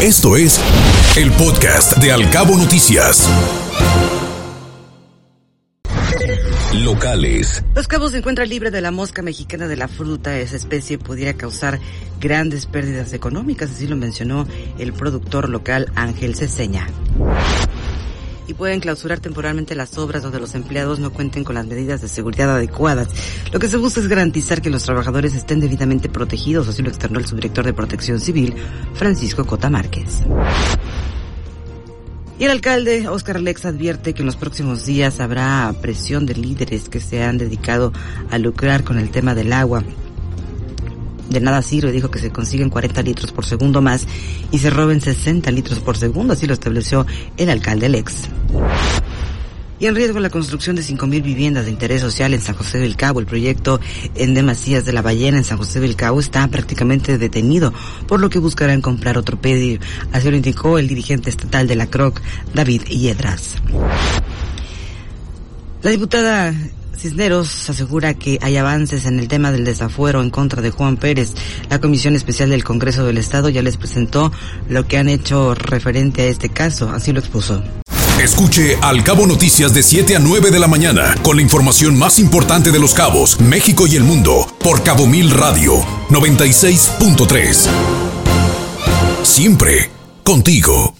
Esto es el podcast de Alcabo Noticias. Locales. Los Cabos se encuentra libre de la mosca mexicana de la fruta. Esa especie pudiera causar grandes pérdidas económicas, así lo mencionó el productor local Ángel Ceseña y pueden clausurar temporalmente las obras donde los empleados no cuenten con las medidas de seguridad adecuadas. Lo que se busca es garantizar que los trabajadores estén debidamente protegidos, así lo externó el subdirector de Protección Civil, Francisco Cota Márquez. Y el alcalde Oscar Lex advierte que en los próximos días habrá presión de líderes que se han dedicado a lucrar con el tema del agua de nada sirve, dijo que se consiguen 40 litros por segundo más y se roben 60 litros por segundo, así lo estableció el alcalde Lex. Y en riesgo la construcción de 5.000 viviendas de interés social en San José del Cabo. El proyecto en Demasías de la Ballena en San José del Cabo está prácticamente detenido, por lo que buscarán comprar otro pedir. Así lo indicó el dirigente estatal de la CROC, David Yedras. La diputada Cisneros asegura que hay avances en el tema del desafuero en contra de Juan Pérez. La Comisión Especial del Congreso del Estado ya les presentó lo que han hecho referente a este caso, así lo expuso. Escuche Al Cabo Noticias de 7 a 9 de la mañana con la información más importante de los cabos, México y el mundo por Cabo Mil Radio 96.3. Siempre contigo.